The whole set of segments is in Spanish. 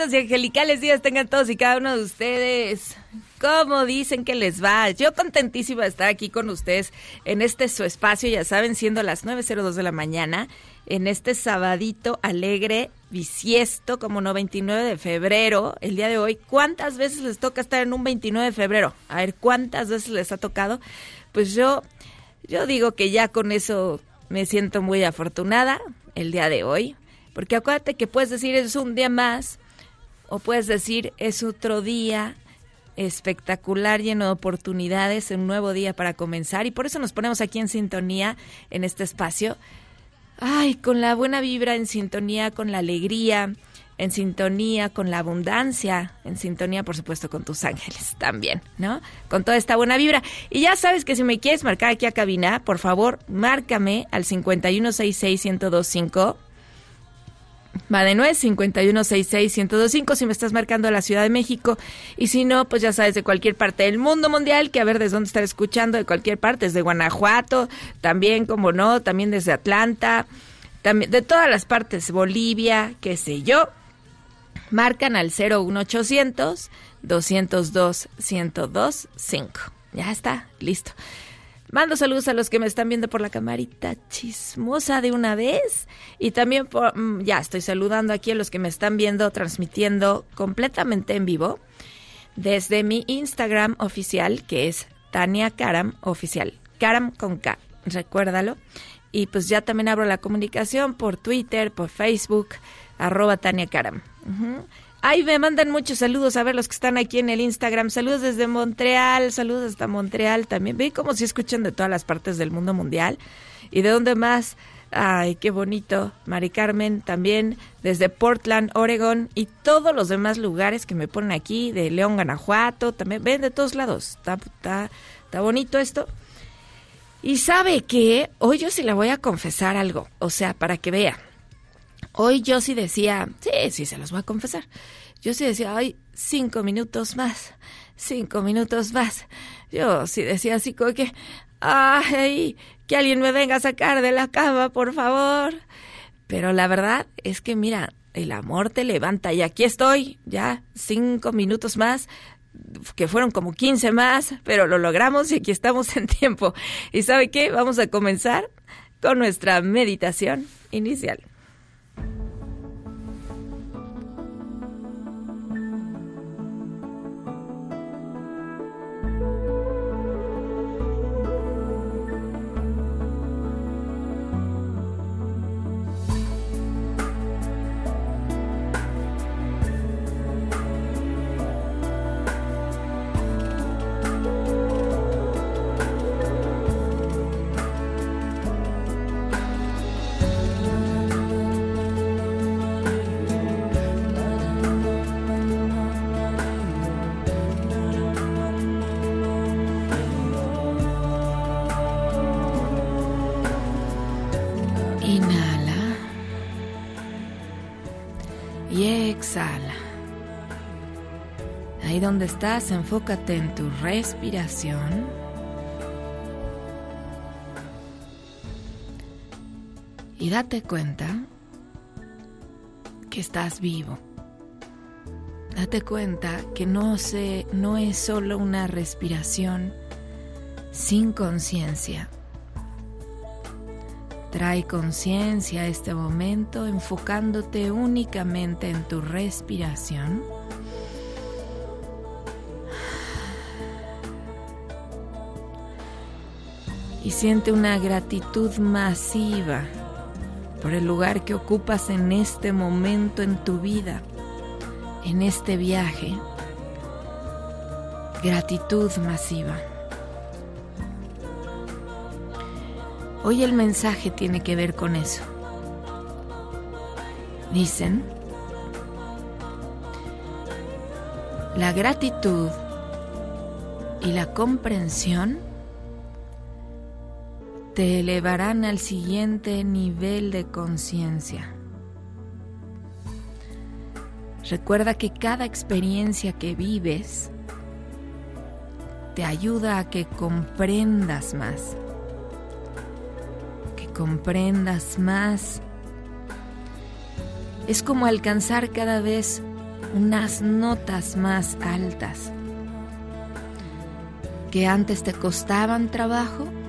Bonitos y angelicales días tengan todos y cada uno de ustedes. ¿Cómo dicen que les va? Yo contentísima de estar aquí con ustedes en este su espacio, ya saben, siendo las 9.02 de la mañana, en este sabadito alegre, bisiesto, como no, 29 de febrero, el día de hoy. ¿Cuántas veces les toca estar en un 29 de febrero? A ver, ¿cuántas veces les ha tocado? Pues yo, yo digo que ya con eso me siento muy afortunada el día de hoy. Porque acuérdate que puedes decir es un día más o puedes decir es otro día espectacular, lleno de oportunidades, un nuevo día para comenzar. Y por eso nos ponemos aquí en sintonía en este espacio. Ay, con la buena vibra, en sintonía con la alegría, en sintonía con la abundancia, en sintonía, por supuesto, con tus ángeles también, ¿no? Con toda esta buena vibra. Y ya sabes que si me quieres marcar aquí a cabina, por favor, márcame al 5166125. Va de nuez, 5166-1025 si me estás marcando a la Ciudad de México. Y si no, pues ya sabes, de cualquier parte del mundo mundial, que a ver desde dónde estar escuchando, de cualquier parte, desde Guanajuato, también, como no, también desde Atlanta, también de todas las partes, Bolivia, qué sé yo. Marcan al 01800 202 1025. Ya está, listo. Mando saludos a los que me están viendo por la camarita chismosa de una vez. Y también por, mm, ya estoy saludando aquí a los que me están viendo, transmitiendo completamente en vivo desde mi Instagram oficial, que es Tania Karam Oficial. Karam con K, recuérdalo. Y pues ya también abro la comunicación por Twitter, por Facebook, arroba Tania Karam. Ujú. Ay, me mandan muchos saludos a ver los que están aquí en el Instagram. Saludos desde Montreal, saludos hasta Montreal también. Ven como si escuchan de todas las partes del mundo mundial. ¿Y de dónde más? Ay, qué bonito. Mari Carmen también desde Portland, Oregon y todos los demás lugares que me ponen aquí, de León, Guanajuato, también ven de todos lados. Está, está, está bonito esto. Y sabe que hoy yo sí le voy a confesar algo, o sea, para que vea. Hoy yo sí decía, sí, sí, se los voy a confesar. Yo sí decía, ay, cinco minutos más, cinco minutos más. Yo sí decía así como que, ay, que alguien me venga a sacar de la cama, por favor. Pero la verdad es que, mira, el amor te levanta y aquí estoy, ya cinco minutos más, que fueron como 15 más, pero lo logramos y aquí estamos en tiempo. ¿Y sabe qué? Vamos a comenzar con nuestra meditación inicial. Enfócate en tu respiración. Y date cuenta que estás vivo. Date cuenta que no, se, no es solo una respiración sin conciencia. Trae conciencia a este momento enfocándote únicamente en tu respiración. Y siente una gratitud masiva por el lugar que ocupas en este momento en tu vida, en este viaje. Gratitud masiva. Hoy el mensaje tiene que ver con eso. Dicen, la gratitud y la comprensión te elevarán al siguiente nivel de conciencia. Recuerda que cada experiencia que vives te ayuda a que comprendas más, que comprendas más. Es como alcanzar cada vez unas notas más altas que antes te costaban trabajo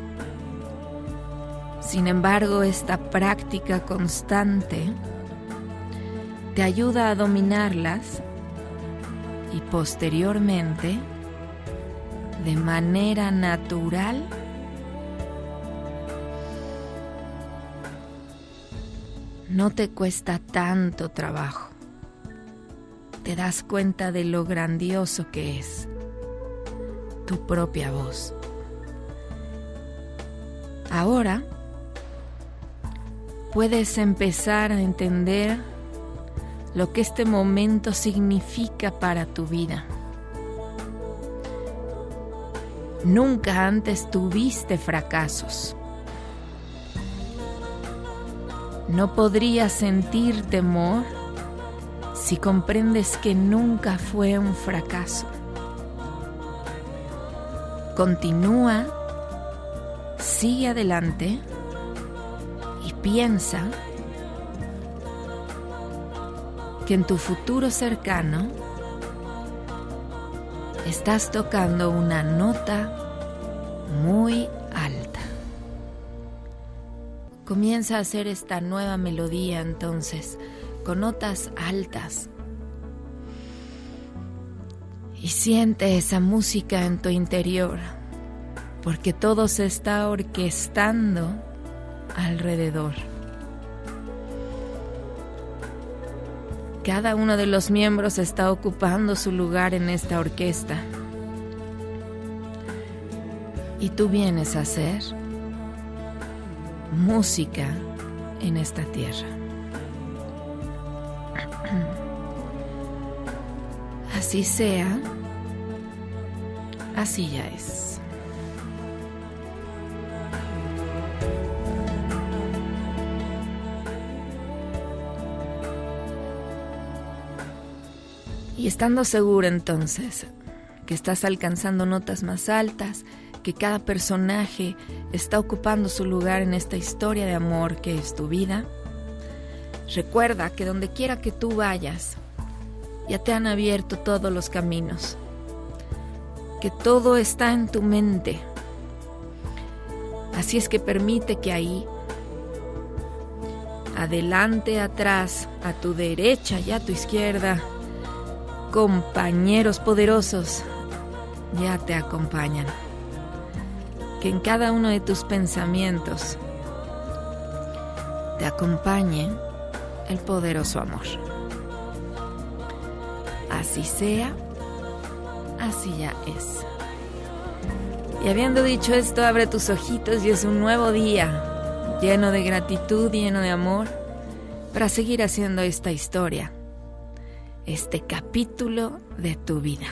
sin embargo, esta práctica constante te ayuda a dominarlas y posteriormente, de manera natural, no te cuesta tanto trabajo. Te das cuenta de lo grandioso que es tu propia voz. Ahora, puedes empezar a entender lo que este momento significa para tu vida. Nunca antes tuviste fracasos. No podrías sentir temor si comprendes que nunca fue un fracaso. Continúa, sigue adelante Piensa que en tu futuro cercano estás tocando una nota muy alta. Comienza a hacer esta nueva melodía entonces con notas altas. Y siente esa música en tu interior, porque todo se está orquestando alrededor. Cada uno de los miembros está ocupando su lugar en esta orquesta. Y tú vienes a hacer música en esta tierra. Así sea, así ya es. Estando seguro entonces que estás alcanzando notas más altas, que cada personaje está ocupando su lugar en esta historia de amor que es tu vida, recuerda que donde quiera que tú vayas, ya te han abierto todos los caminos, que todo está en tu mente. Así es que permite que ahí, adelante, atrás, a tu derecha y a tu izquierda, compañeros poderosos ya te acompañan. Que en cada uno de tus pensamientos te acompañe el poderoso amor. Así sea, así ya es. Y habiendo dicho esto, abre tus ojitos y es un nuevo día, lleno de gratitud, lleno de amor, para seguir haciendo esta historia este capítulo de tu vida.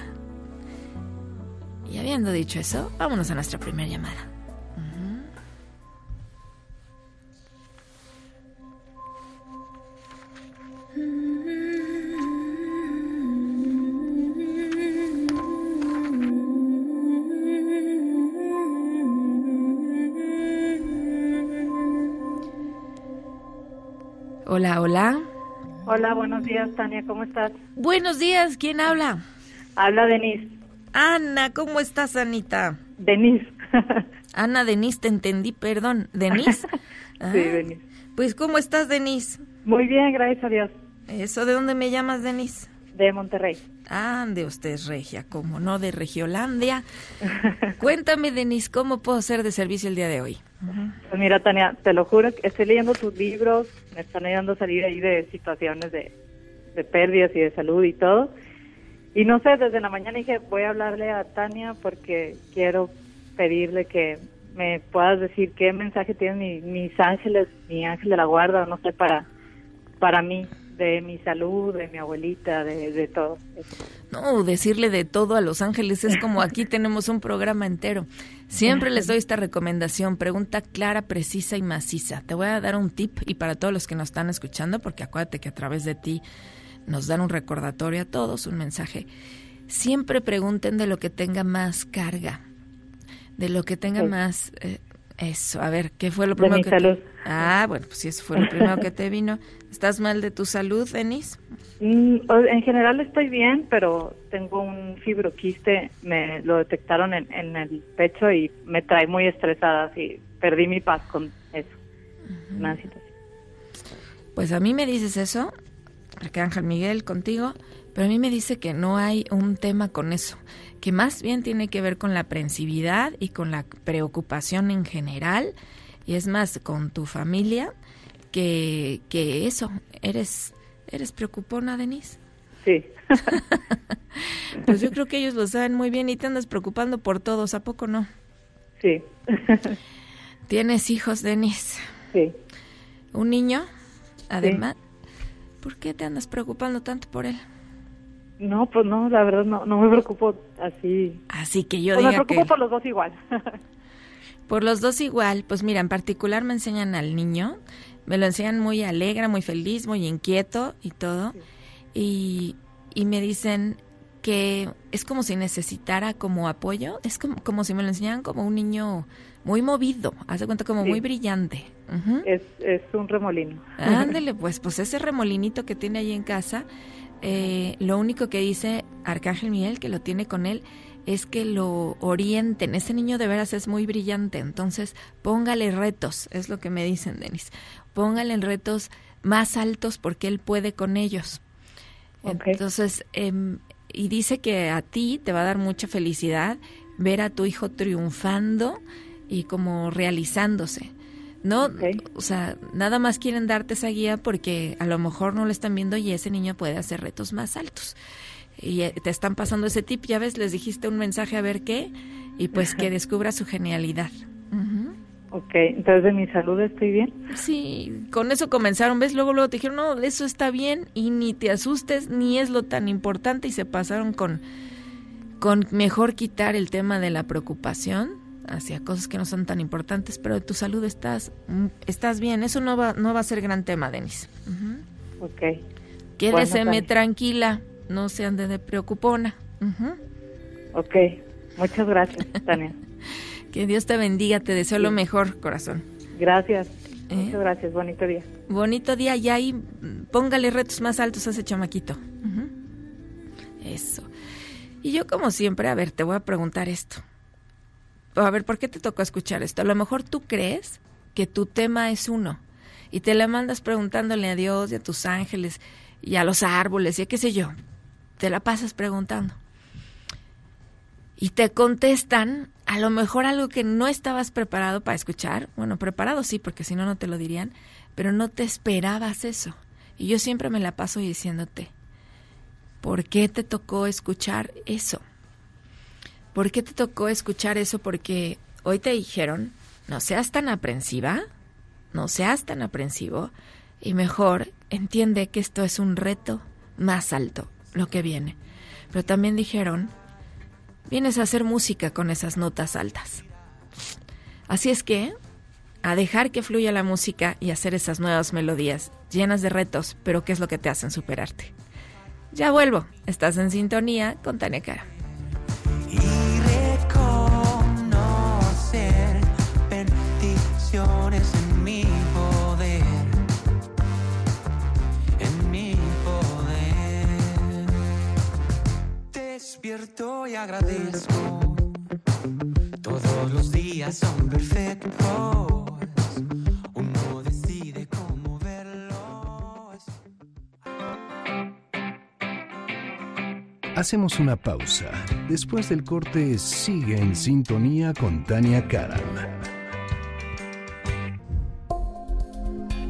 Y habiendo dicho eso, vámonos a nuestra primera llamada. Hola, hola. Hola, buenos días, Tania, ¿cómo estás? Buenos días, ¿quién habla? Habla Denise. Ana, ¿cómo estás, Anita? Denise. Ana, Denise, te entendí, perdón. ¿Denise? Ah, sí, Denise. Pues, ¿cómo estás, Denise? Muy bien, gracias a Dios. ¿Eso de dónde me llamas, Denise? De Monterrey. Ah, de usted es regia, como no, de Regiolandia. Cuéntame, Denise, ¿cómo puedo ser de servicio el día de hoy? Pues mira, Tania, te lo juro, que estoy leyendo tus libros, me están ayudando a salir ahí de situaciones de, de pérdidas y de salud y todo. Y no sé, desde la mañana dije, voy a hablarle a Tania porque quiero pedirle que me puedas decir qué mensaje tienen mi- mis ángeles, mi ángel de la guarda, no sé, para, para mí, de mi salud, de mi abuelita, de, de todo. No, decirle de todo a los ángeles es como aquí tenemos un programa entero. Siempre les doy esta recomendación, pregunta clara, precisa y maciza. Te voy a dar un tip y para todos los que nos están escuchando, porque acuérdate que a través de ti nos dan un recordatorio a todos, un mensaje. Siempre pregunten de lo que tenga más carga, de lo que tenga Sí. más... eh, eso, a ver, ¿qué fue lo De primero mi que te- salud. Ah, bueno, pues si eso fue lo primero que te vino. ¿Estás mal de tu salud, Denise? Mm, En general estoy bien, pero tengo un fibroquiste, me lo detectaron en, en el pecho y me trae muy estresada, así perdí mi paz con eso. Una situación. Pues a mí me dices eso, Arcángel Miguel, contigo, pero a mí me dice que no hay un tema con eso, que más bien tiene que ver con la aprensividad y con la preocupación en general, y es más, con tu familia, que, que eso, eres, eres preocupona, Denise. Sí, Pues yo creo que ellos lo saben muy bien y te andas preocupando por todos, ¿a poco no? sí, Tienes hijos, Denise. sí. ¿Un niño? Además, ¿por qué te andas preocupando tanto por él? No, pues no, la verdad no, no me preocupo así. Así que yo Pues me preocupo que... por los dos igual. Por los dos igual, pues mira, en particular me enseñan al niño, me lo enseñan muy alegre, muy feliz, muy inquieto y todo, y, y me dicen que es como si necesitara como apoyo, es como, como si me lo enseñaran como un niño muy movido, haz de cuenta como Sí. muy brillante. Es, es un remolino. Ándele, pues, pues ese remolinito que tiene ahí en casa, eh, lo único que dice Arcángel Miguel, que lo tiene con él, es que lo orienten. Ese niño de veras es muy brillante, entonces póngale retos, es lo que me dicen, Denis. Póngale retos más altos porque él puede con ellos. Entonces, em, y dice que a ti te va a dar mucha felicidad ver a tu hijo triunfando y como realizándose. No, o sea, nada más quieren darte esa guía porque a lo mejor no lo están viendo y ese niño puede hacer retos más altos. Y eh, te están pasando ese tip, ya ves, les dijiste un mensaje a ver qué, y pues que descubra su genialidad. Ujú. Ok, entonces de mi salud estoy bien. Sí, con eso comenzaron, ¿ves? Luego, luego te dijeron, no, eso está bien y ni te asustes, ni es lo tan importante y se pasaron con, con mejor quitar el tema de la preocupación hacia cosas que no son tan importantes, pero de tu salud estás, mm, estás bien, eso no va, no va a ser gran tema, Denis. Ujú. Ok, Quédeseme tranquila, no se ande de preocupona. Ok. Muchas gracias, Tania. Que Dios te bendiga, te deseo lo mejor, corazón. Gracias. ¿Eh? Muchas gracias. Bonito día. Bonito día y ahí mm, póngale retos más altos a ese chamaquito. Eso. Y yo como siempre, a ver, te voy a preguntar esto. A ver, ¿por qué te tocó escuchar esto? A lo mejor tú crees que tu tema es uno y te la mandas preguntándole a Dios y a tus ángeles y a los árboles y a qué sé yo. Te la pasas preguntando. Y te contestan a lo mejor algo que no estabas preparado para escuchar. Bueno, preparado sí, porque si no, no te lo dirían, pero no te esperabas eso. Y yo siempre me la paso diciéndote, ¿por qué te tocó escuchar eso? ¿Por qué te tocó escuchar eso? Porque hoy te dijeron, no seas tan aprensiva, no seas tan aprensivo, y mejor entiende que esto es un reto más alto, lo que viene. Pero también dijeron, vienes a hacer música con esas notas altas. Así es que, a dejar que fluya la música y hacer esas nuevas melodías, llenas de retos, pero ¿qué es lo que te hacen superarte? Ya vuelvo, estás en sintonía con Tania Cara. Agradezco. Todos los días son perfectos. Uno decide cómo verlos. Hacemos una pausa. Después del corte, sigue en sintonía con Tania Karam.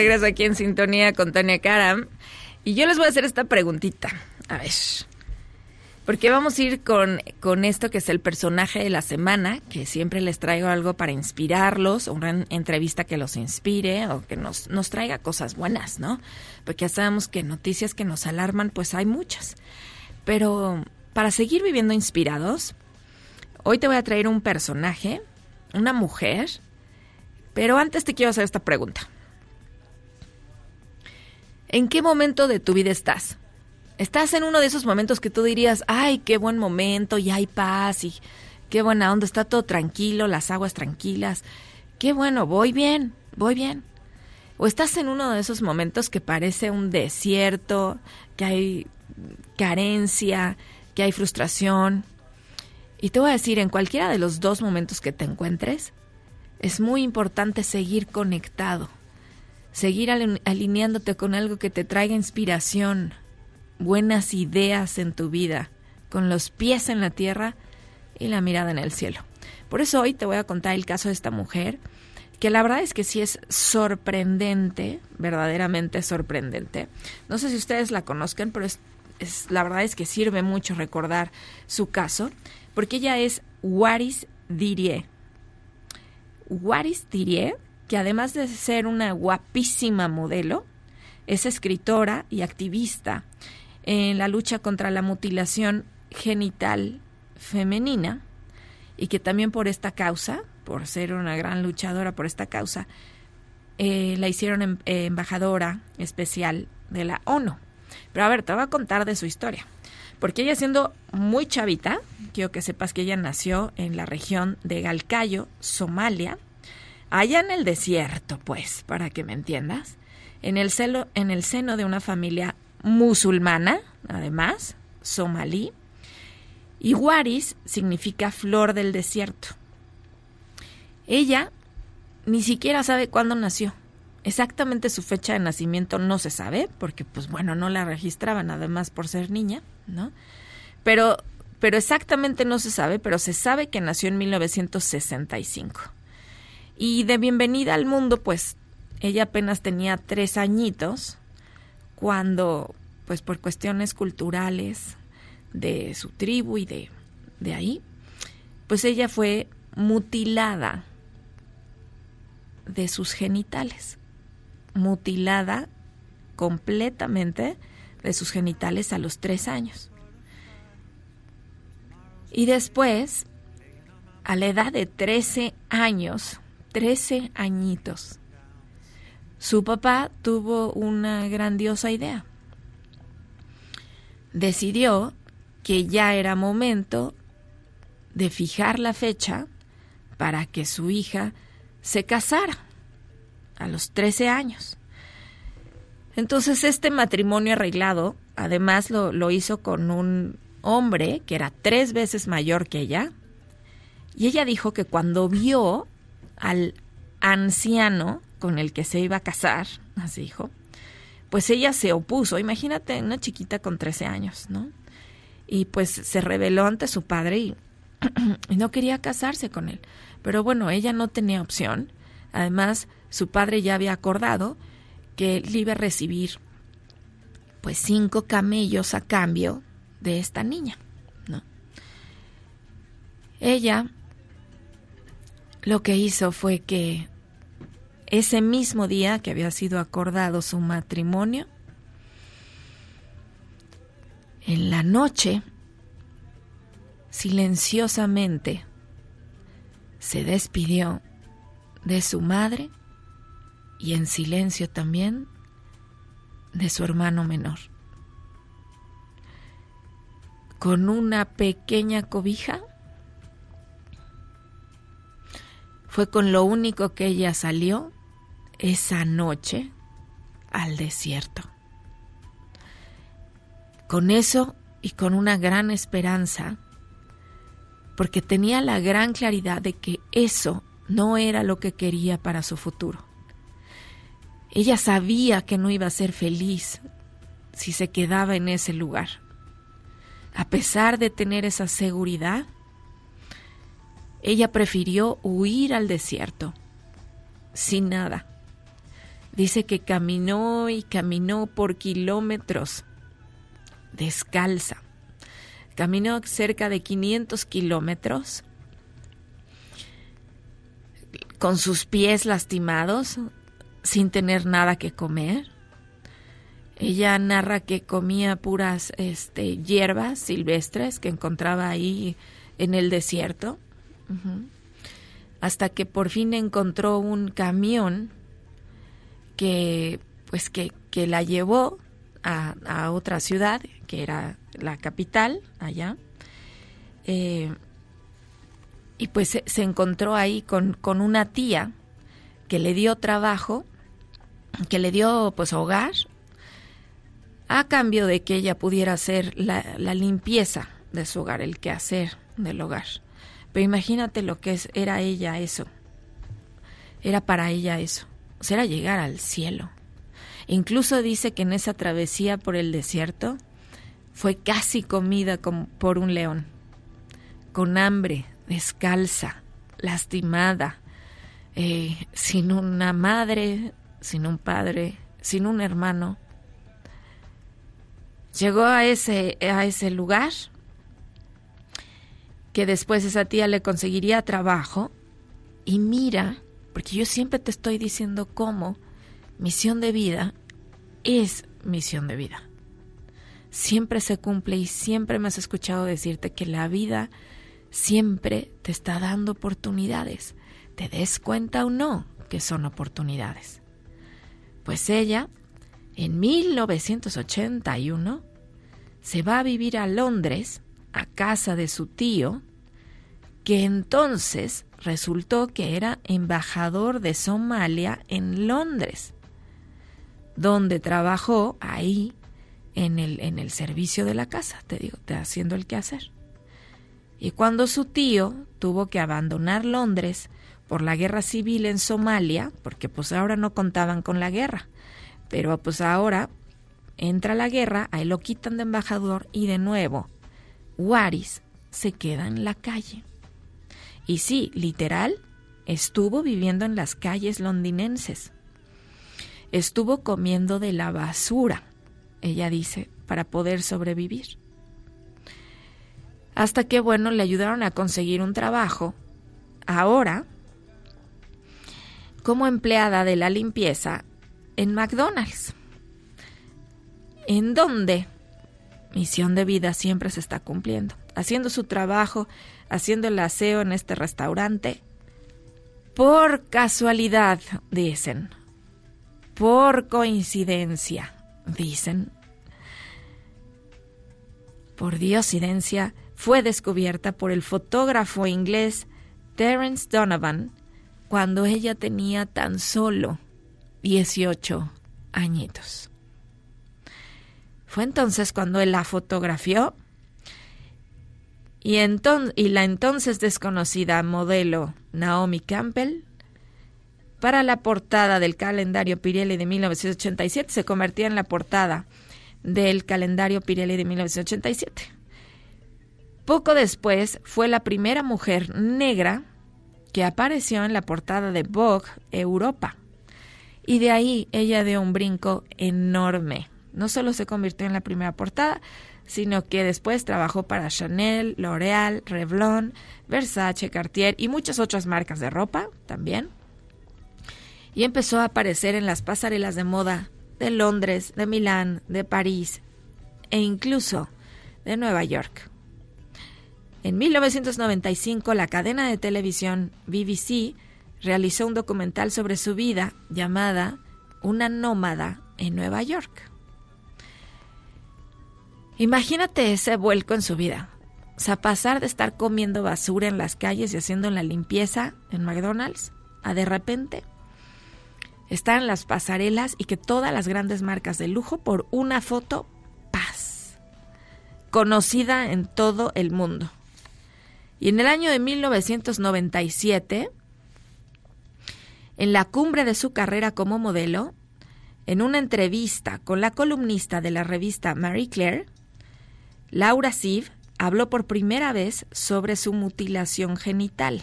Regreso aquí en sintonía con Tania Karam. Y yo les voy a hacer esta preguntita. A ver. Porque vamos a ir con, con esto que es el personaje de la semana, que siempre les traigo algo para inspirarlos, una entrevista que los inspire o que nos, nos traiga cosas buenas, ¿no? Porque ya sabemos que noticias que nos alarman, pues hay muchas. Pero para seguir viviendo inspirados, hoy te voy a traer un personaje, una mujer, pero antes te quiero hacer esta pregunta. ¿En qué momento de tu vida estás? ¿Estás en uno de esos momentos que tú dirías, ay, qué buen momento, y hay paz, y qué buena onda, está todo tranquilo, las aguas tranquilas, qué bueno, voy bien, voy bien? ¿O estás en uno de esos momentos que parece un desierto, que hay carencia, que hay frustración? Y te voy a decir, en cualquiera de los dos momentos que te encuentres, es muy importante seguir conectado, seguir alineándote con algo que te traiga inspiración, buenas ideas en tu vida, con los pies en la tierra y la mirada en el cielo. Por eso hoy te voy a contar el caso de esta mujer, que la verdad es que sí es sorprendente, verdaderamente sorprendente. No sé si ustedes la conozcan, pero es, es- la verdad es que sirve mucho recordar su caso, porque ella es Waris Dirie. Waris Dirie, que además de ser una guapísima modelo, es escritora y activista en la lucha contra la mutilación genital femenina y que también por esta causa, por ser una gran luchadora por esta causa, eh, la hicieron em- eh, embajadora especial de la ONU. Pero a ver, te voy a contar de su historia. Porque ella siendo muy chavita, quiero que sepas que ella nació en la región de Galcayo, Somalia, allá en el desierto, pues, para que me entiendas, en el, celo, en el seno de una familia musulmana, además, somalí, y Waris significa flor del desierto. Ella ni siquiera sabe cuándo nació. Exactamente su fecha de nacimiento no se sabe, porque pues bueno, no la registraban además por ser niña, ¿no? Pero, pero exactamente no se sabe, pero se sabe que nació en 1965. Y de bienvenida al mundo, pues ella apenas tenía tres añitos cuando, pues por cuestiones culturales de su tribu y de, de ahí, pues ella fue mutilada de sus genitales, mutilada completamente de sus genitales a los tres años. Y después, a la edad de 13 años, 13 añitos, su papá tuvo una grandiosa idea. Decidió que ya era momento de fijar la fecha para que su hija se casara a los 13 años. Entonces este matrimonio arreglado, además lo, lo hizo con un hombre que era tres veces mayor que ella, y ella dijo que cuando vio al anciano con el que se iba a casar, así dijo, pues ella se opuso. Imagínate una chiquita con 13 años, ¿no? Y pues se rebeló ante su padre y, y no quería casarse con él. Pero bueno, ella no tenía opción. Además, su padre ya había acordado que él iba a recibir pues cinco camellos a cambio de esta niña, ¿no? Ella lo que hizo fue que ese mismo día que había sido acordado su matrimonio, en la noche, silenciosamente, se despidió de su madre y en silencio también de su hermano menor. Con una pequeña cobija fue con lo único que ella salió esa noche al desierto. Con eso y con una gran esperanza, porque tenía la gran claridad de que eso no era lo que quería para su futuro. Ella sabía que no iba a ser feliz si se quedaba en ese lugar. A pesar de tener esa seguridad, ella prefirió huir al desierto, sin nada. Dice que caminó y caminó por kilómetros, descalza. Caminó cerca de 500 kilómetros, con sus pies lastimados, sin tener nada que comer. Ella narra que comía puras este, hierbas silvestres que encontraba ahí en el desierto, Hasta que por fin encontró un camión que pues que, que la llevó a, a otra ciudad, que era la capital allá. Eh, y pues se, se encontró ahí con, con una tía que le dio trabajo, que le dio pues hogar, a cambio de que ella pudiera hacer la, la limpieza de su hogar, el quehacer del hogar. Pero imagínate lo que es, era ella eso. Era para ella eso. O sea, llegar al cielo. Incluso dice que en esa travesía por el desierto fue casi comida por un león, con hambre, descalza, lastimada, eh, sin una madre, sin un padre, sin un hermano. Llegó a ese, a ese lugar que después esa tía le conseguiría trabajo y mira, porque yo siempre te estoy diciendo cómo misión de vida es misión de vida. Siempre se cumple y siempre me has escuchado decirte que la vida siempre te está dando oportunidades, te des cuenta o no que son oportunidades. Pues ella, en 1981, se va a vivir a Londres, a casa de su tío, que entonces resultó que era embajador de Somalia en Londres, donde trabajó ahí en el, en el servicio de la casa, te digo, te haciendo el quehacer. Y cuando su tío tuvo que abandonar Londres por la guerra civil en Somalia, porque pues ahora no contaban con la guerra, pero pues ahora entra la guerra, ahí lo quitan de embajador y de nuevo Waris se queda en la calle. Y sí, literal, estuvo viviendo en las calles londinenses. Estuvo comiendo de la basura, ella dice, para poder sobrevivir. Hasta que, bueno, le ayudaron a conseguir un trabajo. Ahora, como empleada de la limpieza en McDonald's. En donde misión de vida siempre se está cumpliendo. Haciendo su trabajo, haciendo el aseo en este restaurante. Por casualidad, dicen. Por coincidencia, dicen. Por diosidencia, fue descubierta por el fotógrafo inglés Terence Donovan cuando ella tenía tan solo 18 añitos. Fue entonces cuando él la fotografió y, la entonces desconocida modelo Naomi Campbell para la portada del calendario Pirelli de 1987 se convertía en la portada del calendario Pirelli de 1987. Poco después fue la primera mujer negra que apareció en la portada de Vogue Europa. Y de ahí ella dio un brinco enorme. No solo se convirtió en la primera portada, sino que después trabajó para Chanel, L'Oreal, Revlon, Versace, Cartier y muchas otras marcas de ropa también. Y empezó a aparecer en las pasarelas de moda de Londres, de Milán, de París e incluso de Nueva York. En 1995, la cadena de televisión BBC realizó un documental sobre su vida llamada Una nómada en Nueva York. Imagínate ese vuelco en su vida. O sea, pasar de estar comiendo basura en las calles y haciendo la limpieza en McDonald's a de repente estar en las pasarelas y que todas las grandes marcas de lujo por una foto, paz, conocida en todo el mundo. Y en el año de 1997, en la cumbre de su carrera como modelo, en una entrevista con la columnista de la revista Marie Claire, Laura Siv habló por primera vez sobre su mutilación genital,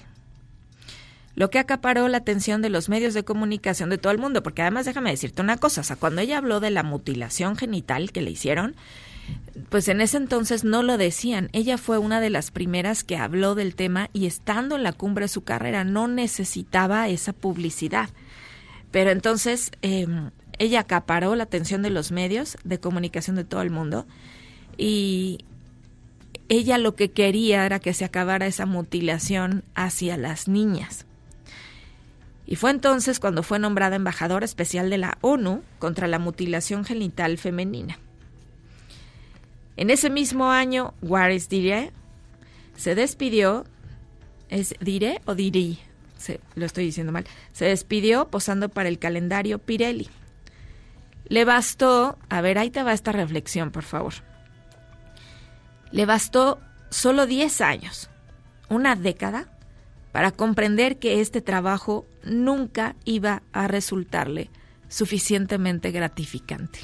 lo que acaparó la atención de los medios de comunicación de todo el mundo, porque además déjame decirte una cosa, o sea, cuando ella habló de la mutilación genital que le hicieron, pues en ese entonces no lo decían. Ella fue una de las primeras que habló del tema y estando en la cumbre de su carrera no necesitaba esa publicidad. Pero entonces eh, ella acaparó la atención de los medios de comunicación de todo el mundo y ella lo que quería era que se acabara esa mutilación hacia las niñas. Y fue entonces cuando fue nombrada embajadora especial de la ONU contra la mutilación genital femenina. En ese mismo año, Waris Diré se despidió, ¿es Diré o Diri? Se, lo estoy diciendo mal. Se despidió posando para el calendario Pirelli. Le bastó, a ver, ahí te va esta reflexión, por favor. Le bastó solo 10 años, una década, para comprender que este trabajo nunca iba a resultarle suficientemente gratificante.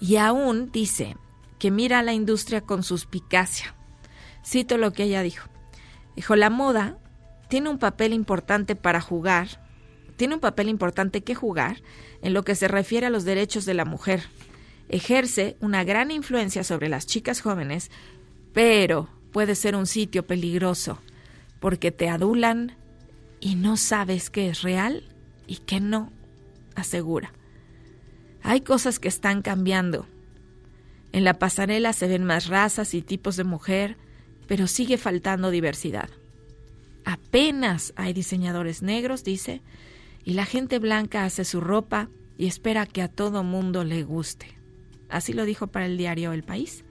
Y aún dice que mira a la industria con suspicacia. Cito lo que ella dijo. Dijo, la moda tiene un papel importante para jugar, tiene un papel importante que jugar en lo que se refiere a los derechos de la mujer. Ejerce una gran influencia sobre las chicas jóvenes, pero puede ser un sitio peligroso porque te adulan y no sabes qué es real y qué no, asegura. Hay cosas que están cambiando. En la pasarela se ven más razas y tipos de mujer, pero sigue faltando diversidad. Apenas hay diseñadores negros, dice, y la gente blanca hace su ropa y espera que a todo mundo le guste. Así lo dijo para el diario El País.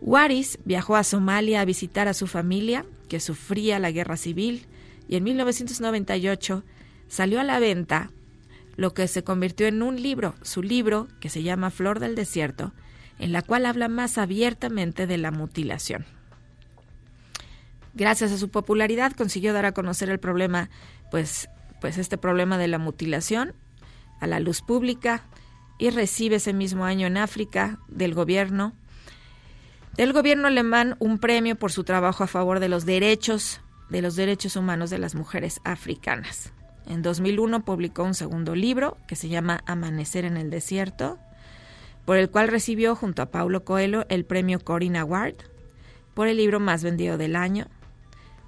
Waris viajó a Somalia a visitar a su familia, que sufría la guerra civil, y en 1998 salió a la venta lo que se convirtió en un libro, su libro, que se llama Flor del Desierto, en la cual habla más abiertamente de la mutilación. Gracias a su popularidad consiguió dar a conocer el problema, pues, pues este problema de la mutilación a la luz pública y recibe ese mismo año en África del gobierno del gobierno alemán un premio por su trabajo a favor de los derechos de los derechos humanos de las mujeres africanas. En 2001 publicó un segundo libro que se llama Amanecer en el desierto, por el cual recibió junto a Paulo Coelho el premio Corinne Award por el libro más vendido del año.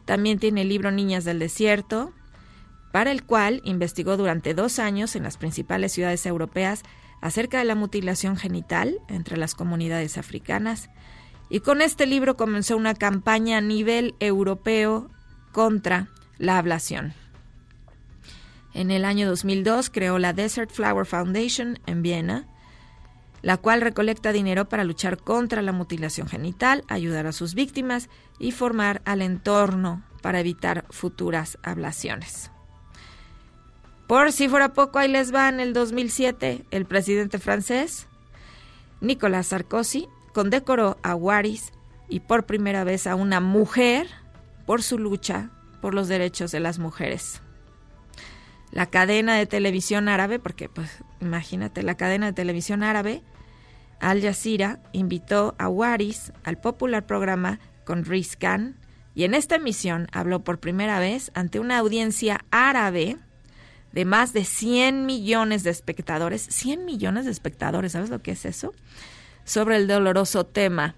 También tiene el libro Niñas del Desierto, para el cual investigó durante dos años en las principales ciudades europeas acerca de la mutilación genital entre las comunidades africanas y con este libro comenzó una campaña a nivel europeo contra la ablación. En el año 2002 creó la Desert Flower Foundation en Viena, la cual recolecta dinero para luchar contra la mutilación genital, ayudar a sus víctimas y formar al entorno para evitar futuras ablaciones. Por si fuera poco, ahí les va en el 2007 el presidente francés, Nicolas Sarkozy, condecoró a Waris y por primera vez a una mujer por su lucha por los derechos de las mujeres. La cadena de televisión árabe, porque pues imagínate, la cadena de televisión árabe, Al Jazeera, invitó a Waris al popular programa con Riz Khan Y en esta emisión habló por primera vez ante una audiencia árabe de más de 100 millones de espectadores. 100 millones de espectadores, ¿sabes lo que es eso? Sobre el doloroso tema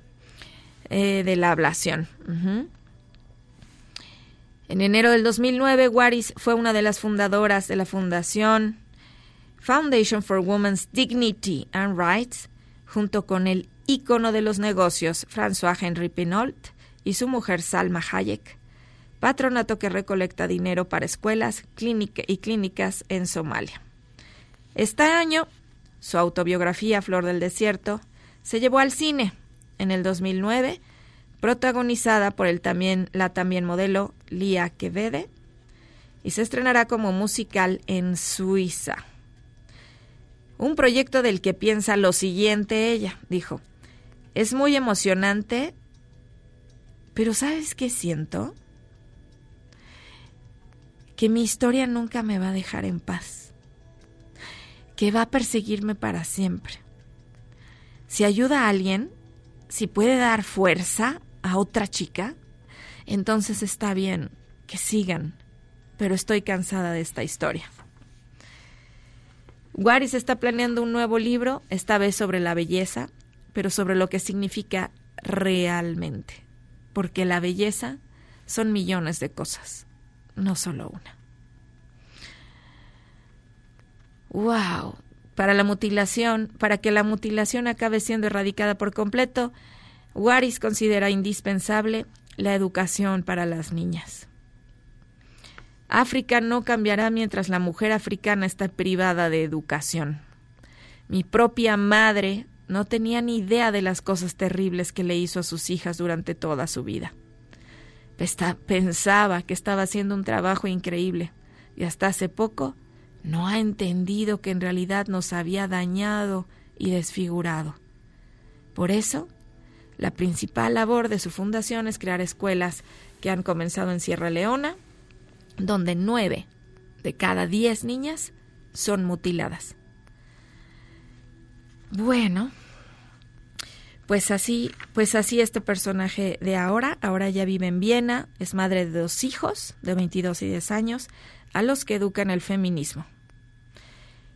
eh, de la ablación. En enero del 2009, Waris fue una de las fundadoras de la fundación Foundation for Women's Dignity and Rights, junto con el ícono de los negocios François Henry Pinault y su mujer Salma Hayek, patronato que recolecta dinero para escuelas clínica y clínicas en Somalia. Este año, su autobiografía Flor del Desierto se llevó al cine en el 2009, protagonizada por el también, la también modelo Lia Kevede, y se estrenará como musical en Suiza. Un proyecto del que piensa lo siguiente ella, dijo, es muy emocionante, pero ¿sabes qué siento? Que mi historia nunca me va a dejar en paz, que va a perseguirme para siempre. Si ayuda a alguien, si puede dar fuerza a otra chica, entonces está bien, que sigan, pero estoy cansada de esta historia. Waris está planeando un nuevo libro, esta vez sobre la belleza, pero sobre lo que significa realmente, porque la belleza son millones de cosas, no solo una. Wow, para la mutilación, para que la mutilación acabe siendo erradicada por completo, Waris considera indispensable la educación para las niñas. África no cambiará mientras la mujer africana está privada de educación. Mi propia madre no tenía ni idea de las cosas terribles que le hizo a sus hijas durante toda su vida. Pensaba que estaba haciendo un trabajo increíble y hasta hace poco no ha entendido que en realidad nos había dañado y desfigurado. Por eso, la principal labor de su fundación es crear escuelas que han comenzado en Sierra Leona, donde nueve de cada diez niñas son mutiladas. Bueno, pues así, pues así este personaje de ahora, ahora ya vive en Viena, es madre de dos hijos de 22 y 10 años, a los que educan el feminismo.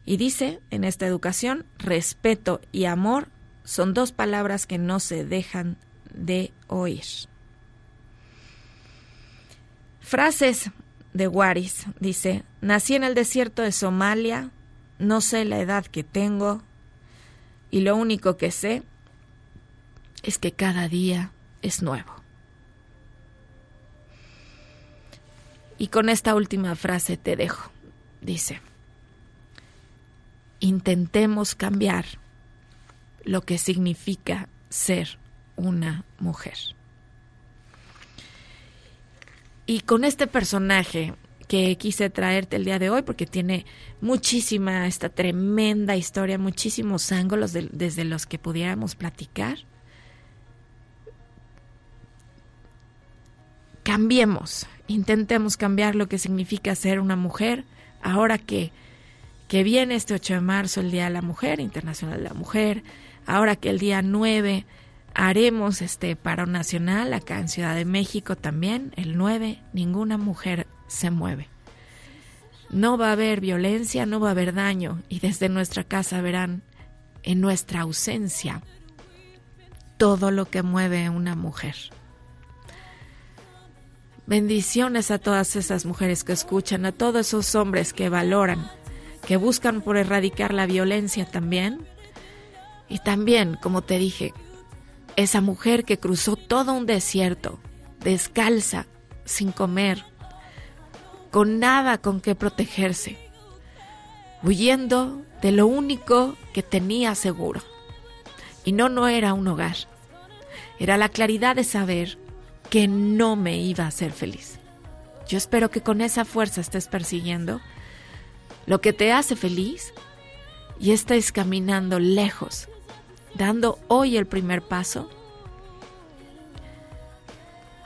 Y dice, en esta educación, respeto y amor son dos palabras que no se dejan de oír. Frases de Waris, dice, nací en el desierto de Somalia, no sé la edad que tengo, y lo único que sé es que cada día es nuevo. Y con esta última frase te dejo. Dice, intentemos cambiar lo que significa ser una mujer. Y con este personaje que quise traerte el día de hoy, porque tiene muchísima, esta tremenda historia, muchísimos ángulos de- desde los que pudiéramos platicar, cambiemos, intentemos cambiar lo que significa ser una mujer, ahora que, que viene este 8 de marzo, el Día de la Mujer, Internacional de la Mujer, ahora que el día 9 haremos este paro nacional acá en Ciudad de México también, el 9, ninguna mujer se mueve. No va a haber violencia, no va a haber daño y desde nuestra casa verán en nuestra ausencia todo lo que mueve una mujer. Bendiciones a todas esas mujeres que escuchan, a todos esos hombres que valoran, que buscan por erradicar la violencia también. Y también, como te dije, esa mujer que cruzó todo un desierto, descalza, sin comer, con nada con que protegerse, huyendo de lo único que tenía seguro. Y no, no era un hogar, era la claridad de saber que no me iba a hacer feliz. Yo espero que con esa fuerza estés persiguiendo lo que te hace feliz y estés caminando lejos, dando hoy el primer paso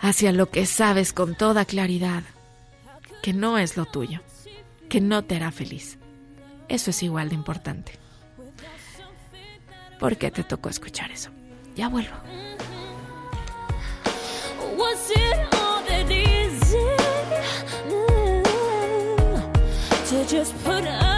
hacia lo que sabes con toda claridad que no es lo tuyo, que no te hará feliz. Eso es igual de importante. ¿Por qué te tocó escuchar eso? Ya vuelvo. Was it all that easy to just put up?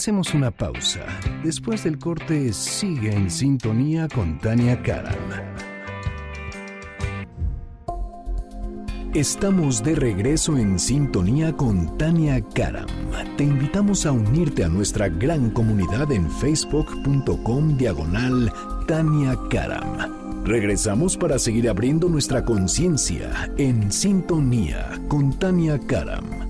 Hacemos una pausa. Después del corte, sigue en sintonía con Tania Karam. Estamos de regreso en sintonía con Tania Karam. Te invitamos a unirte a nuestra gran comunidad en facebook.com diagonal Tania Karam. Regresamos para seguir abriendo nuestra conciencia en sintonía con Tania Karam.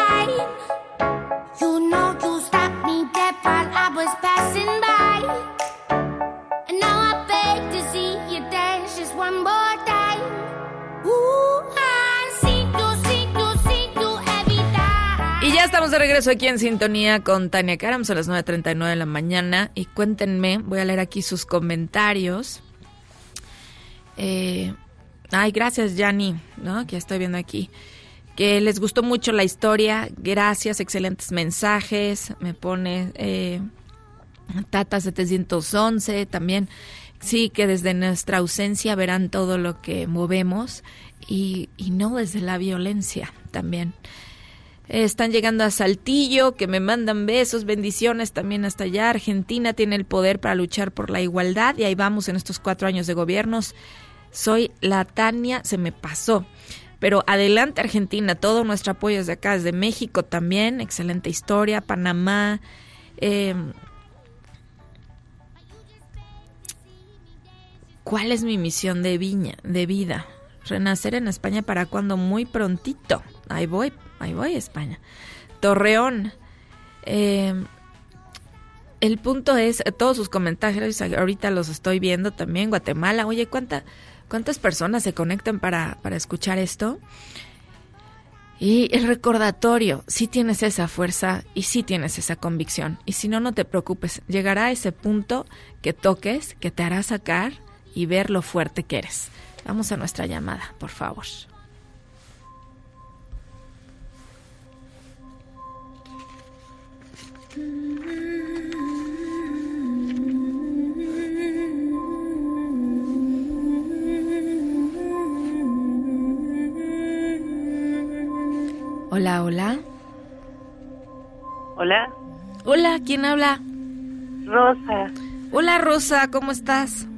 Estamos de regreso aquí en sintonía con Tania Karam, son las 9.39 de la mañana y cuéntenme, voy a leer aquí sus comentarios. Eh, ay, gracias Yanni, ¿no? Que estoy viendo aquí. Que les gustó mucho la historia, gracias, excelentes mensajes, me pone eh, Tata 711 también. Sí, que desde nuestra ausencia verán todo lo que movemos y, y no desde la violencia también. Están llegando a Saltillo, que me mandan besos, bendiciones también hasta allá. Argentina tiene el poder para luchar por la igualdad y ahí vamos en estos cuatro años de gobiernos. Soy la Tania, se me pasó. Pero adelante Argentina, todo nuestro apoyo desde acá, desde México también, excelente historia, Panamá. eh, ¿Cuál es mi misión de viña, de vida? Renacer en España para cuando muy prontito. Ahí voy, ahí voy España. Torreón. eh, el punto es, eh, todos sus comentarios, ahorita los estoy viendo también, Guatemala. Oye, ¿cuánta, ¿cuántas personas se conectan para, para escuchar esto? Y el recordatorio, si tienes esa fuerza y si tienes esa convicción. Y si no, no te preocupes, llegará ese punto que toques, que te hará sacar y ver lo fuerte que eres. Vamos a nuestra llamada, por favor. Hola, hola. Hola, Hola, ¿quién habla? Rosa. Hola, Rosa, ¿cómo estás?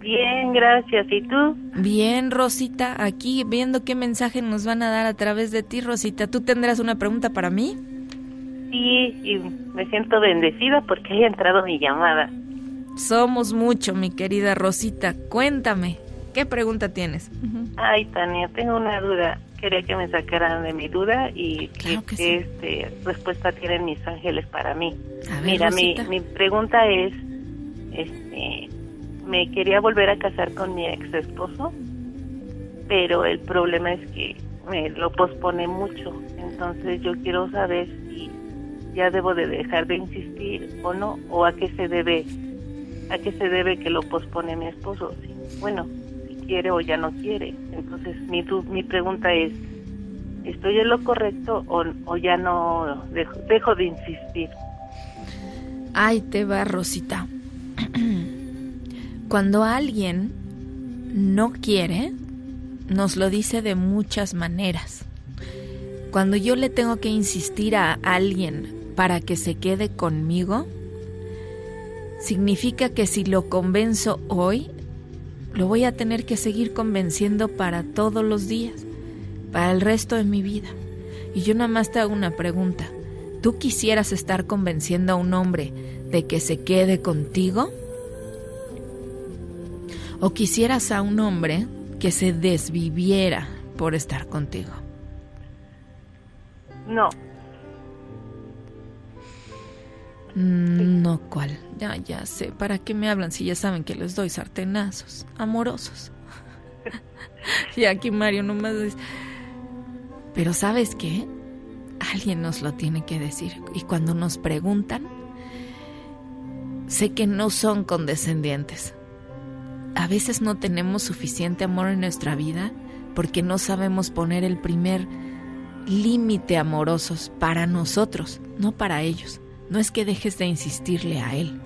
Bien, gracias. ¿Y tú? Bien, Rosita, aquí viendo qué mensaje nos van a dar a través de ti, Rosita. ¿Tú tendrás una pregunta para mí? Sí, y me siento bendecida porque haya entrado mi llamada. Somos mucho, mi querida Rosita. Cuéntame, ¿qué pregunta tienes? Ay, Tania, tengo una duda. Quería que me sacaran de mi duda y Claro que sí. este, respuesta tienen mis ángeles para mí. Ver, Mira, mi, mi pregunta es, este, me quería volver a casar con mi ex esposo, pero el problema es que me lo pospone mucho. Entonces yo quiero saber si ya debo de dejar de insistir o no, o a qué se debe, a qué se debe que lo pospone mi esposo. Bueno, quiere o ya no quiere. Entonces mi mi pregunta es, ¿estoy en lo correcto o, ya no dejo, de insistir? Ahí te va, Rosita. Cuando alguien no quiere, nos lo dice de muchas maneras. Cuando yo le tengo que insistir a alguien para que se quede conmigo, significa que si lo convenzo hoy, lo voy a tener que seguir convenciendo para todos los días, para el resto de mi vida. Y yo nada más te hago una pregunta. ¿Tú quisieras estar convenciendo a un hombre de que se quede contigo? ¿O quisieras a un hombre que se desviviera por estar contigo? No, No, ¿cuál? Ya, ya sé. ¿Para qué me hablan si ya saben que les doy sartenazos amorosos? y aquí Mario nomás dice... Pero ¿sabes qué? alguien nos lo tiene que decir. Y cuando nos preguntan, sé que no son condescendientes. A veces no tenemos suficiente amor en nuestra vida porque no sabemos poner el primer límite amorosos para nosotros, no para ellos. No es que dejes de insistirle a él.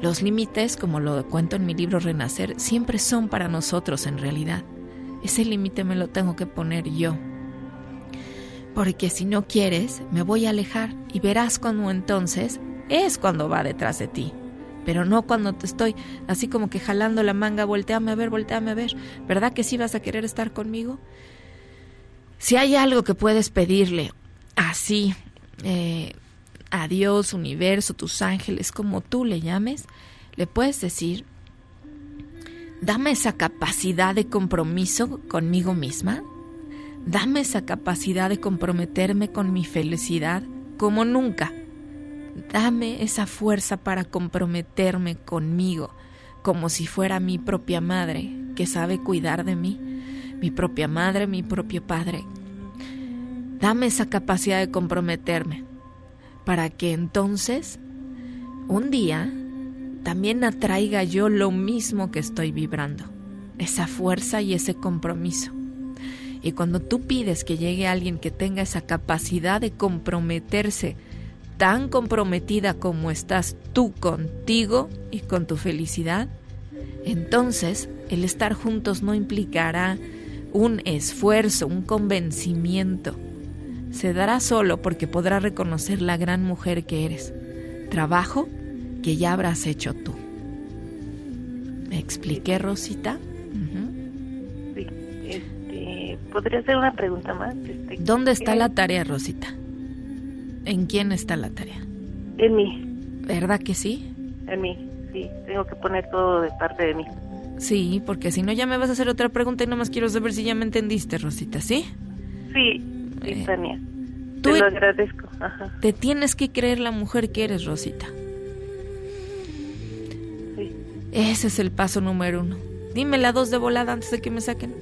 Los límites, como lo cuento en mi libro Renacer, siempre son para nosotros en realidad. Ese límite me lo tengo que poner yo. Porque si no quieres, me voy a alejar y verás cuando entonces es cuando va detrás de ti. Pero no cuando te estoy así como que jalando la manga, volteame a ver, volteame a ver. ¿Verdad que sí vas a querer estar conmigo? Si hay algo que puedes pedirle así, eh, a Dios, universo, tus ángeles, como tú le llames, le puedes decir, dame esa capacidad de compromiso conmigo misma, dame esa capacidad de comprometerme con mi felicidad como nunca, dame esa fuerza para comprometerme conmigo como si fuera mi propia madre que sabe cuidar de mí, mi propia madre, mi propio padre. Dame esa capacidad de comprometerme para que entonces un día también atraiga yo lo mismo que estoy vibrando, esa fuerza y ese compromiso. Y cuando tú pides que llegue alguien que tenga esa capacidad de comprometerse, tan comprometida como estás tú contigo y con tu felicidad, entonces el estar juntos no implicará un esfuerzo, un convencimiento. Se dará solo porque podrás reconocer la gran mujer que eres. Trabajo que ya habrás hecho tú. ¿Me expliqué, Rosita? Sí, este, ¿Podría hacer una pregunta más? Este, ¿Dónde está ¿qué- la tarea, Rosita? ¿En quién está la tarea? En mí, ¿Verdad que sí? en mí, sí. Tengo que poner todo de parte de mí. Sí, porque si no ya me vas a hacer otra pregunta y nomás quiero saber si ya me entendiste, Rosita, ¿sí? Sí, sí, Eh, Tania. tú- Te lo agradezco. Ajá, Te tienes que creer la mujer que eres, Rosita. sí. Ese es el paso número uno. Dime la dos de volada antes de que me saquen.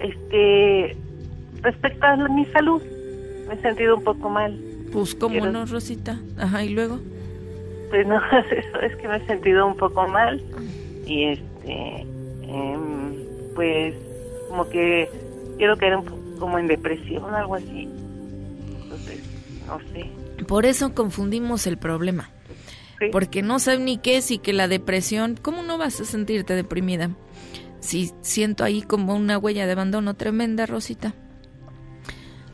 Este, respecto a mi salud, me he sentido un poco mal. Pues cómo Quiero- no, Rosita. Ajá, y luego. Pues no, es que me he sentido un poco mal y este, em, pues como que quiero caer un poco como en depresión, algo así. Entonces, no sé. Por eso confundimos el problema. Sí. Porque no saben ni qué es y que la depresión, ¿cómo no vas a sentirte deprimida? Si siento ahí como una huella de abandono tremenda, Rosita.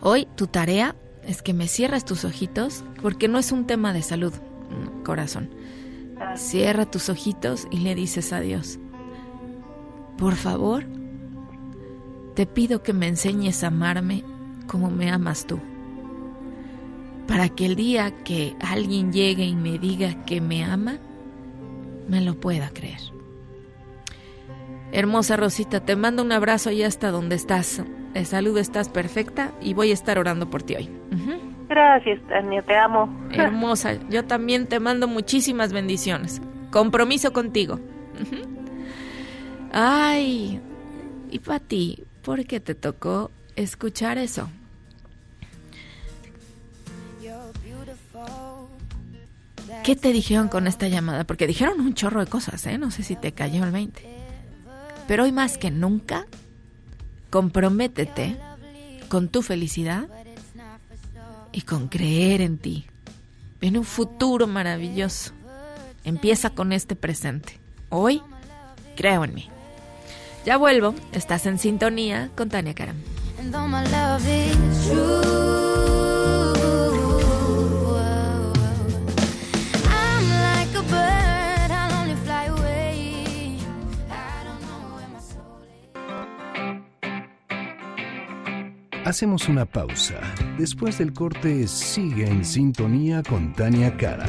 Hoy tu tarea es que me cierres tus ojitos, porque no es un tema de salud, corazón. Ah, Cierra tus ojitos y le dices a Dios, por favor, te pido que me enseñes a amarme como me amas tú. Para que el día que alguien llegue y me diga que me ama, me lo pueda creer. Hermosa Rosita, te mando un abrazo allá hasta donde estás. De salud estás perfecta y voy a estar orando por ti hoy. Gracias, Tania, te amo. Hermosa, yo también te mando muchísimas bendiciones. Compromiso contigo. Ay, y para ti, ¿por qué te tocó escuchar eso? ¿Qué te dijeron con esta llamada? Porque dijeron un chorro de cosas, ¿eh? No sé si te cayó el 20. Pero hoy más que nunca, comprométete con tu felicidad y con creer en ti. Viene un futuro maravilloso. Empieza con este presente. Hoy creo en mí. Ya vuelvo. Estás en sintonía con Tania Karam. Hacemos una pausa. Después del corte, sigue en sintonía con Tania Karam.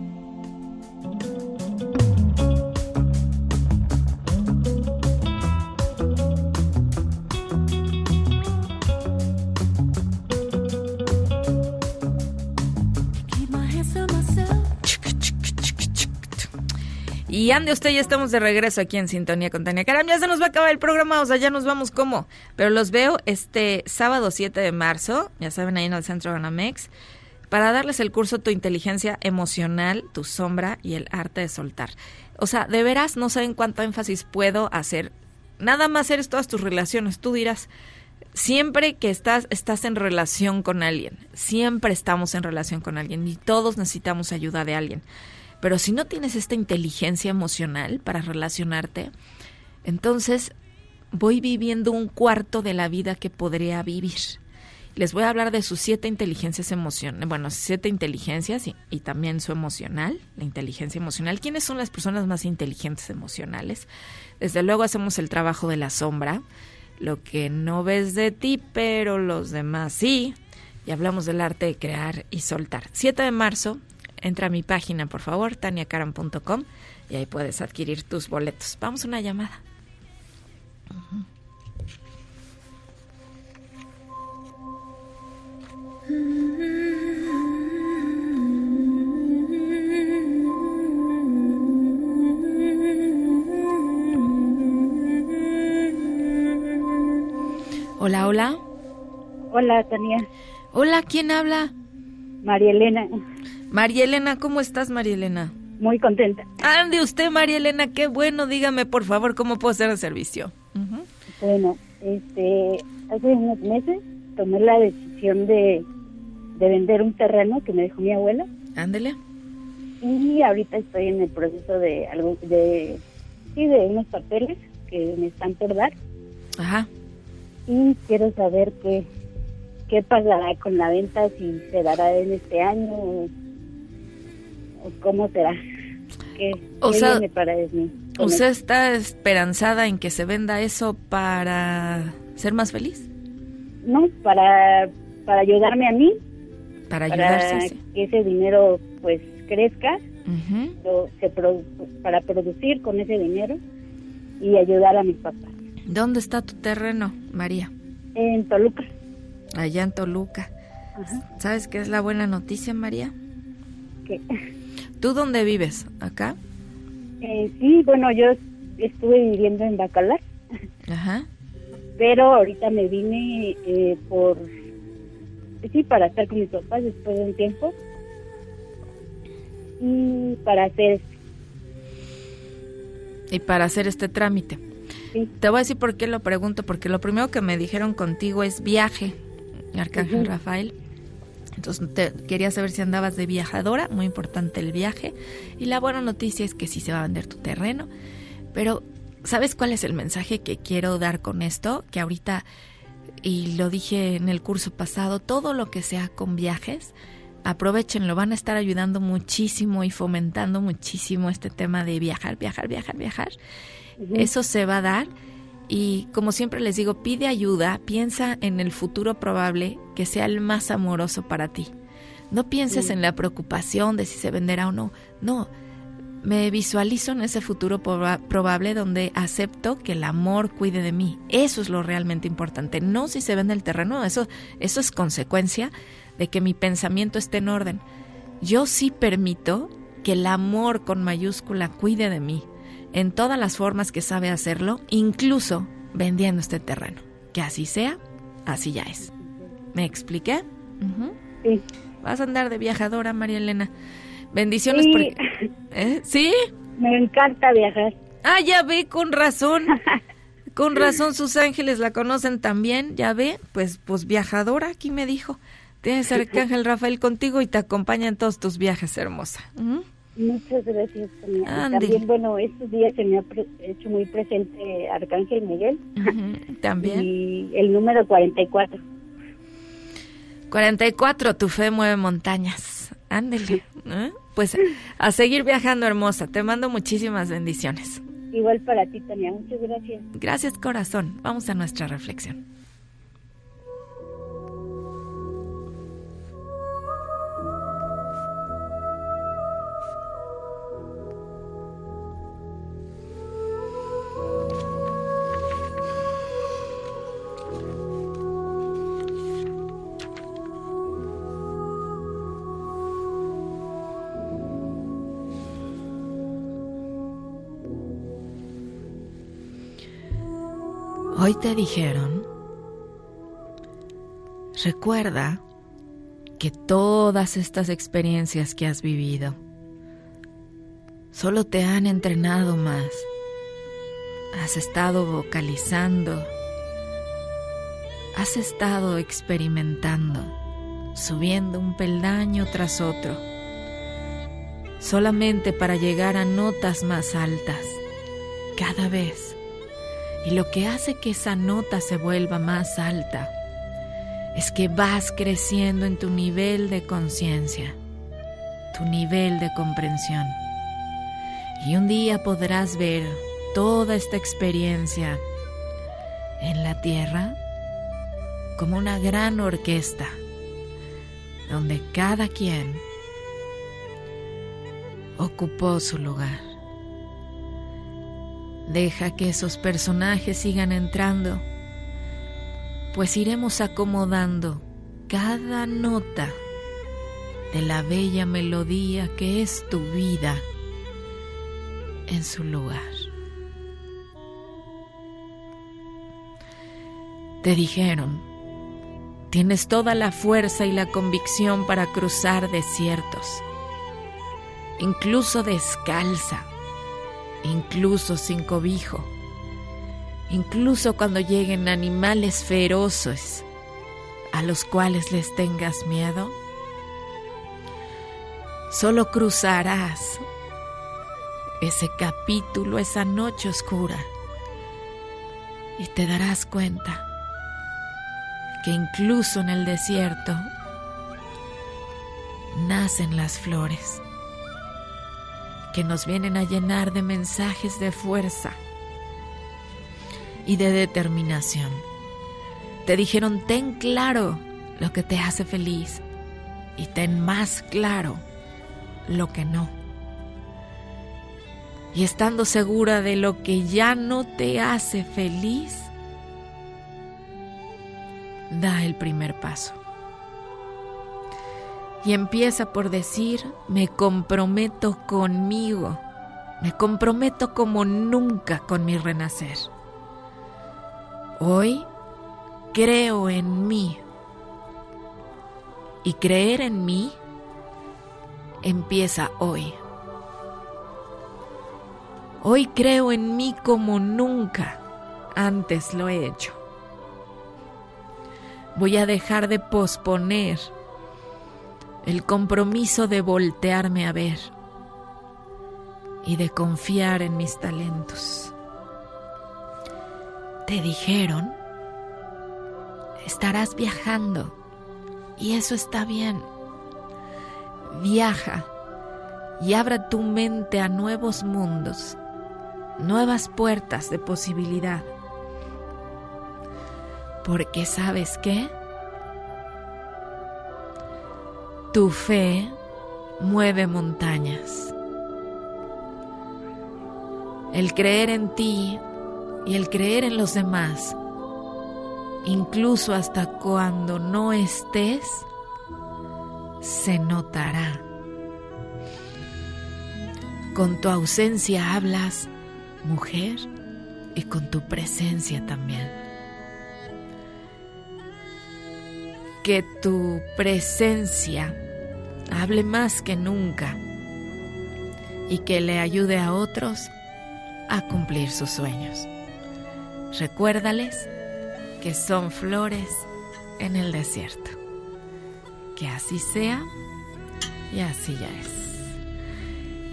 Y ande usted, ya estamos de regreso aquí en Sintonía con Tania Karam. Ya se nos va a acabar el programa, o sea, ya nos vamos como. Pero los veo este sábado 7 de marzo, ya saben, ahí en el Centro Ganamex, para darles el curso Tu inteligencia emocional, tu sombra y el arte de soltar. O sea, de veras no saben cuánto énfasis puedo hacer. Nada más eres todas tus relaciones. Tú dirás, siempre que estás, estás en relación con alguien, siempre estamos en relación con alguien y todos necesitamos ayuda de alguien. Pero si no tienes esta inteligencia emocional para relacionarte, entonces voy viviendo un cuarto de la vida que podría vivir. Les voy a hablar de sus siete inteligencias emocionales, bueno, siete inteligencias y, también su emocional, la inteligencia emocional. ¿Quiénes son las personas más inteligentes emocionales? Desde luego hacemos el trabajo de la sombra, lo que no ves de ti, pero los demás sí. Y hablamos del arte de crear y soltar. 7 de marzo, entra a mi página, por favor, taniacaram.com, y ahí puedes adquirir tus boletos. Vamos a una llamada. Hola, hola. Hola, Tania. Hola, ¿quién habla? María Elena. María Elena, ¿cómo estás, María Elena? Muy contenta. Ande usted, María Elena, qué bueno. Dígame, por favor, cómo puedo ser de servicio. Bueno, este, hace unos meses tomé la decisión de, de vender un terreno que me dejó mi abuela Ándele. y ahorita estoy en el proceso de algo de sí de unos papeles que me están por dar Ajá. y quiero saber qué qué pasará con la venta si se dará en este año cómo será qué, O qué sea, viene para con ¿Usted está esperanzada en que se venda eso para ser más feliz? no para para ayudarme a mí Para para ayudarse. sí. que ese dinero pues crezca lo- se para producir con ese dinero y ayudar a mis papás ¿Dónde está tu terreno, María? en Toluca Allá en Toluca. Ajá. ¿Sabes qué es la buena noticia, María? que ¿Tú dónde vives? ¿Acá? eh, sí bueno yo estuve viviendo en Bacalar Ajá. pero ahorita me vine eh, por sí para estar con mis papás después de un tiempo y para hacer Y para hacer este trámite. sí, Te voy a decir por qué lo pregunto, porque lo primero que me dijeron contigo es viaje, Arcángel. Rafael. Entonces te, quería saber si andabas de viajadora, muy importante el viaje. Y la buena noticia es que sí se va a vender tu terreno. Pero, ¿sabes cuál es el mensaje que quiero dar con esto? Que ahorita, y lo dije en el curso pasado, todo lo que sea con viajes, aprovechenlo, van a estar ayudando muchísimo y fomentando muchísimo este tema de viajar, viajar, viajar, viajar. Eso se va a dar y como siempre les digo, pide ayuda, piensa en el futuro probable que sea el más amoroso para ti. No pienses Sí. en la preocupación de si se venderá o no. No, me visualizo en ese futuro proba- probable donde acepto que el amor cuide de mí. Eso es lo realmente importante. No si se vende el terreno, eso, eso es consecuencia de que mi pensamiento esté en orden. Yo sí permito que el amor con mayúscula cuide de mí en todas las formas que sabe hacerlo, incluso vendiendo este terreno. Que así sea, así ya es. ¿Me expliqué? Sí. Vas a andar de viajadora, María Elena. Bendiciones Sí. porque... ¿Eh? ¿Sí? me encanta viajar Ah, ya ve, con razón. Con razón, sus ángeles la conocen también, ya ve, pues, pues viajadora, aquí me dijo. Tienes Arcángel Rafael contigo y te acompaña en todos tus viajes, hermosa. Muchas gracias. También, bueno, estos días se me ha hecho muy presente Arcángel Miguel Ujú, También. y el número 44. 44, tu fe mueve montañas. Ándele. ¿eh? Pues a seguir viajando, hermosa. Te mando muchísimas bendiciones. Igual para ti, Tania. Muchas gracias. Gracias, corazón. Vamos a nuestra reflexión. Te dijeron, recuerda que todas estas experiencias que has vivido solo te han entrenado más. Has estado vocalizando, has estado experimentando, subiendo un peldaño tras otro, solamente para llegar a notas más altas, cada vez. Y lo que hace que esa nota se vuelva más alta es que vas creciendo en tu nivel de conciencia, tu nivel de comprensión. Y un día podrás ver toda esta experiencia en la tierra como una gran orquesta donde cada quien ocupó su lugar. Deja que esos personajes sigan entrando, pues iremos acomodando cada nota de la bella melodía que es tu vida en su lugar. Te dijeron, tienes toda la fuerza y la convicción para cruzar desiertos, incluso descalza, incluso sin cobijo, incluso cuando lleguen animales feroces a los cuales les tengas miedo. Solo cruzarás ese capítulo, esa noche oscura, y te darás cuenta que incluso en el desierto nacen las flores que nos vienen a llenar de mensajes de fuerza y de determinación. Te dijeron, ten claro lo que te hace feliz y ten más claro lo que no. Y estando segura de lo que ya no te hace feliz, da el primer paso. Y empieza por decir, me comprometo conmigo, me comprometo como nunca con mi renacer. Hoy creo en mí. Y creer en mí empieza hoy. Hoy creo en mí como nunca antes lo he hecho. Voy a dejar de posponer el compromiso de voltearme a ver y de confiar en mis talentos. Te dijeron, estarás viajando y eso está bien. Viaja y abra tu mente a nuevos mundos, nuevas puertas de posibilidad. Porque sabes qué? Tu fe mueve montañas. El creer en ti y el creer en los demás, incluso hasta cuando no estés, se notará. Con tu ausencia hablas, mujer, y con tu presencia también. Que tu presencia hable más que nunca y que le ayude a otros a cumplir sus sueños. Recuérdales que son flores en el desierto. Que así sea y así ya es.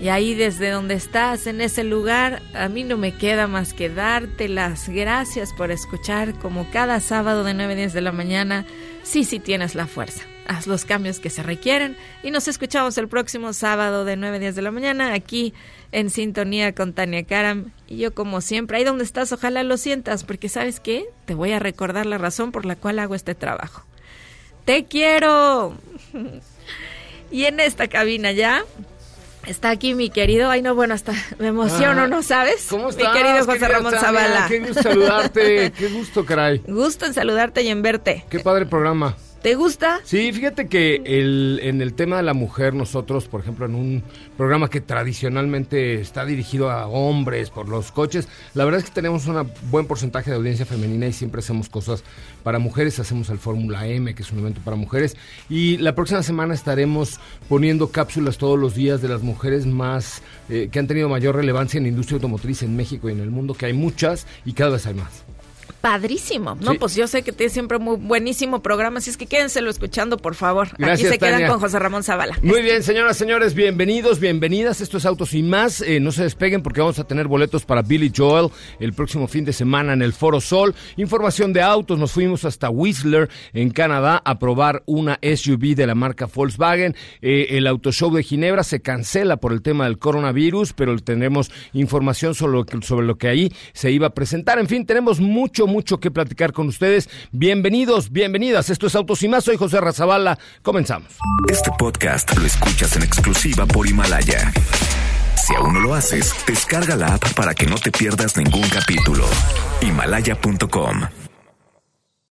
Y ahí desde donde estás, en ese lugar, a mí no me queda más que darte las gracias por escuchar como cada sábado de 9 a 10 de la mañana. Sí, sí tienes la fuerza. Haz los cambios que se requieren y nos escuchamos el próximo sábado de 9 a 10 de la mañana aquí en sintonía con Tania Karam. Y yo como siempre, ahí donde estás, ojalá lo sientas, porque sabes qué, te voy a recordar la razón por la cual hago este trabajo. Te quiero. Y en esta cabina ya Está aquí mi querido, ay no, bueno, hasta me emociono, Ah, ¿no sabes? ¿Cómo estás? Mi querido José querida Ramón? Zavala. Qué gusto saludarte, qué gusto, caray. Gusto en saludarte y en verte. Qué padre programa. ¿Te gusta? Sí, fíjate que el, en el tema de la mujer, nosotros, por ejemplo, en un programa que tradicionalmente está dirigido a hombres por los coches, la verdad es que tenemos un buen porcentaje de audiencia femenina y siempre hacemos cosas para mujeres. Hacemos el Fórmula M, que es un evento para mujeres. Y la próxima semana estaremos poniendo cápsulas todos los días de las mujeres más eh, que han tenido mayor relevancia en la industria automotriz en México y en el mundo, que hay muchas y cada vez hay más. Padrísimo. No, Sí. pues yo sé que tiene siempre muy buenísimo programa, así es que quédenselo escuchando, por favor. Aquí se quedan Tania. con José Ramón Zavala. Muy bien, señoras, señores, bienvenidos, bienvenidas. Esto es Autos y Más. Eh, no se despeguen porque vamos a tener boletos para Billy Joel el próximo fin de semana en el Foro Sol. Información de autos. Nos fuimos hasta Whistler, en Canadá, a probar una SUV de la marca Volkswagen. Eh, el Auto Show de Ginebra se cancela por el tema del coronavirus, pero tenemos información sobre lo que, sobre lo que ahí se iba a presentar. En fin, tenemos mucho, mucho que platicar con ustedes. Bienvenidos, bienvenidas. Esto es Autos y. Soy José Razabala. Comenzamos. Este podcast lo escuchas en exclusiva por Himalaya. Si aún no lo haces, descarga la app para que no te pierdas ningún capítulo. Himalaya.com